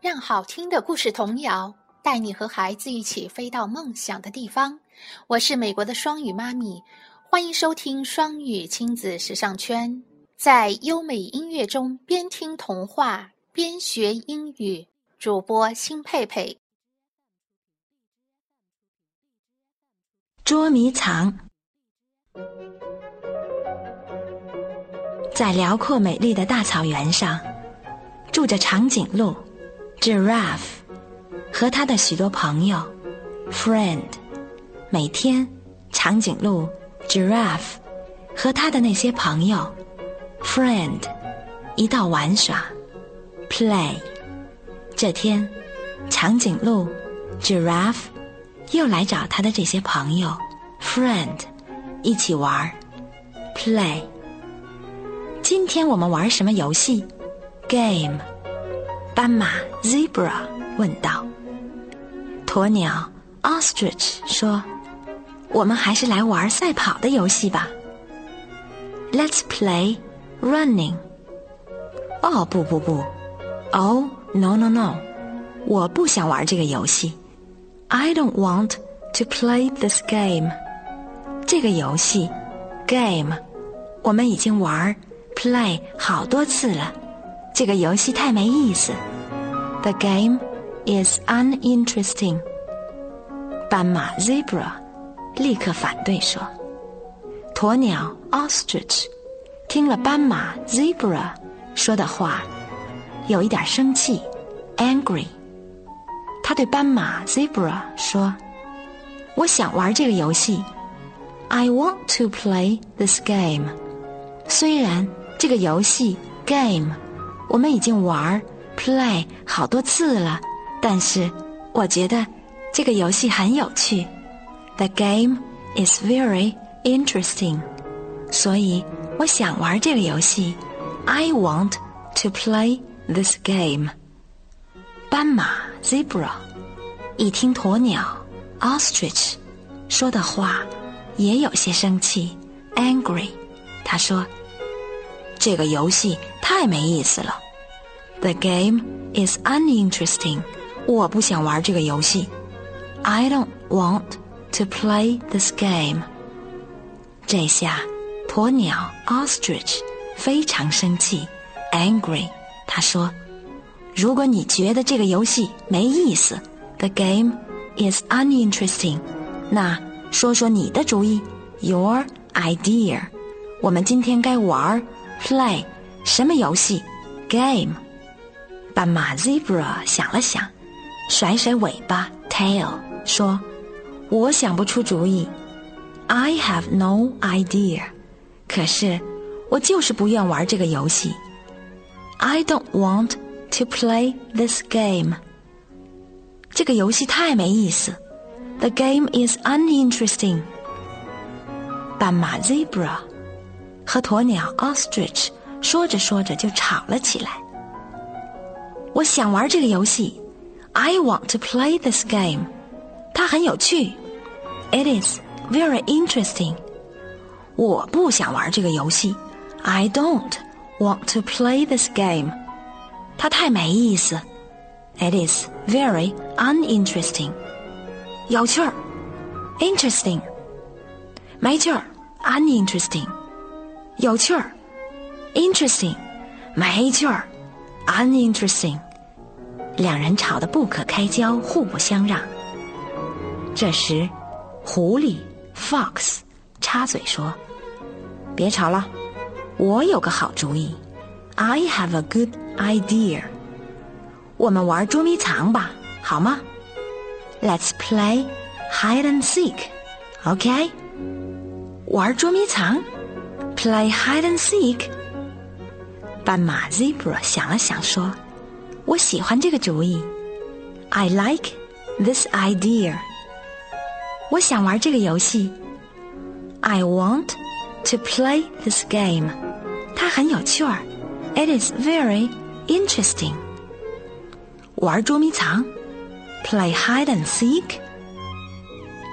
让好听的故事童谣带你和孩子一起飞到梦想的地方。我是美国的双语妈咪，欢迎收听双语亲子时尚圈，在优美音乐中边听童话边学英语。主播辛佩佩，捉迷藏，在辽阔美丽的大草原上，住着长颈鹿。Giraffe 和他的许多朋友，friend，每天，长颈鹿 Giraffe 和他的那些朋友，friend，一道玩耍，play。这天，长颈鹿 Giraffe 又来找他的这些朋友，friend，一起玩，play。今天我们玩什么游戏？Game。斑马 zebra 问道：“鸵鸟 ostrich 说，我们还是来玩赛跑的游戏吧。Let's play running。哦不不不，Oh no no no，我不想玩这个游戏。I don't want to play this game。这个游戏 game 我们已经玩 play 好多次了。”这个游戏太没意思。The game is uninteresting。斑马 zebra 立刻反对说。鸵鸟 ostrich 听了斑马 zebra 说的话，有一点生气，angry。他对斑马 zebra 说：“我想玩这个游戏。I want to play this game。虽然这个游戏 game。”我们已经玩 play 好多次了，但是我觉得这个游戏很有趣。The game is very interesting，所以我想玩这个游戏。I want to play this game。斑马 zebra 一听鸵鸟 ostrich 说的话，也有些生气 angry。他说。这个游戏太没意思了。The game is uninteresting。我不想玩这个游戏。I don't want to play this game。这下，鸵鸟 ostrich 非常生气，angry。他说：“如果你觉得这个游戏没意思，the game is uninteresting，那说说你的主意，your idea。我们今天该玩。” Play 什么游戏？Game。斑马 Zebra 想了想，甩甩尾巴 Tail 说：“我想不出主意。I have no idea。可是我就是不愿玩这个游戏。I don't want to play this game。这个游戏太没意思。The game is uninteresting。斑马 Zebra。 和鸵鸟 ostrich 说着说着就吵了起来。我想玩这个游戏，I want to play this game。它很有趣，It is very interesting。我不想玩这个游戏，I don't want to play this game。它太没意思，It is very uninteresting。有趣儿，interesting。没趣儿，uninteresting。 有趣儿，interesting，没趣儿，uninteresting，两人吵得不可开交，互不相让。这时，狐狸 fox 插嘴说：“别吵了，我有个好主意，I have a good idea。我们玩捉迷藏吧，好吗？Let's play hide and seek，OK？玩捉迷藏。” Play hide and seek。斑马 Zebra 想了想说：“我喜欢这个主意。I like this idea。我想玩这个游戏。I want to play this game。它很有趣儿。It is very interesting。玩捉迷藏，Play hide and seek。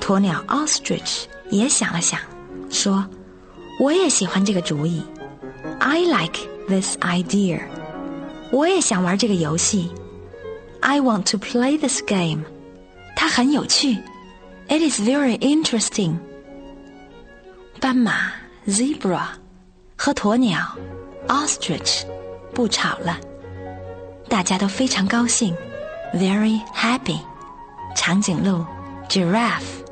鸵鸟 Ostrich 也想了想，说。 我也喜欢这个主意，I like this idea。我也想玩这个游戏 I want to play this game. 它很有趣。It is very interesting. 斑马 zebra 和鸵鸟 ostrich 不吵了，大家都非常高兴，very happy。长颈鹿 giraffe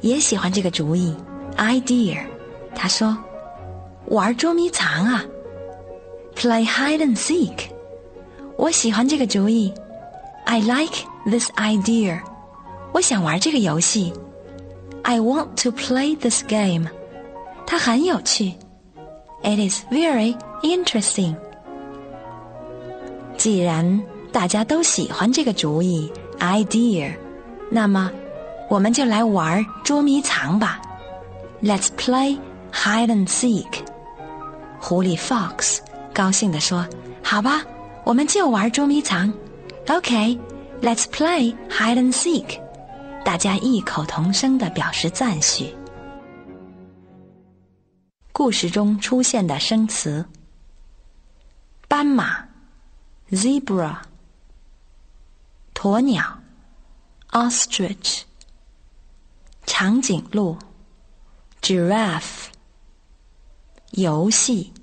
也喜欢这个主意，idea。他说：“ 玩捉迷藏啊，play hide and seek。”我喜欢这个主意，I like this idea。我想玩这个游戏，I want to play this game。它很有趣，It is very interesting。既然大家都喜欢这个主意，idea，那么我们就来玩捉迷藏吧。Let's play hide and seek。 狐狸 Fox 高兴地说：“好吧。”我们就玩捉迷藏，OK，Let's play hide and seek。大家异口同声的表示赞许。故事中出现的生词：斑马 （zebra）、鸵鸟 （ostrich）、长颈鹿 （giraffe）、游戏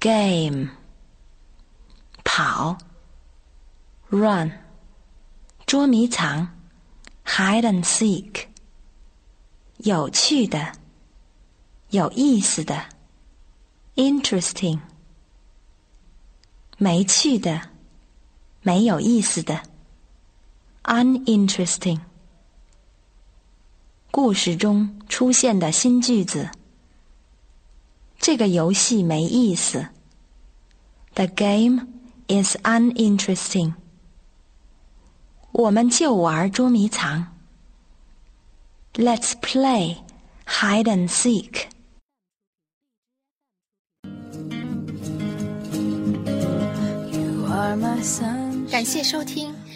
（game）。跑，run，捉迷藏，hide and seek，有趣的，有意思的，interesting，没趣的，没有意思的，uninteresting。故事中出现的新句子：这个游戏没意思。The game. is uninteresting。我们就玩捉迷藏。Let's play hide and seek. 感谢收听。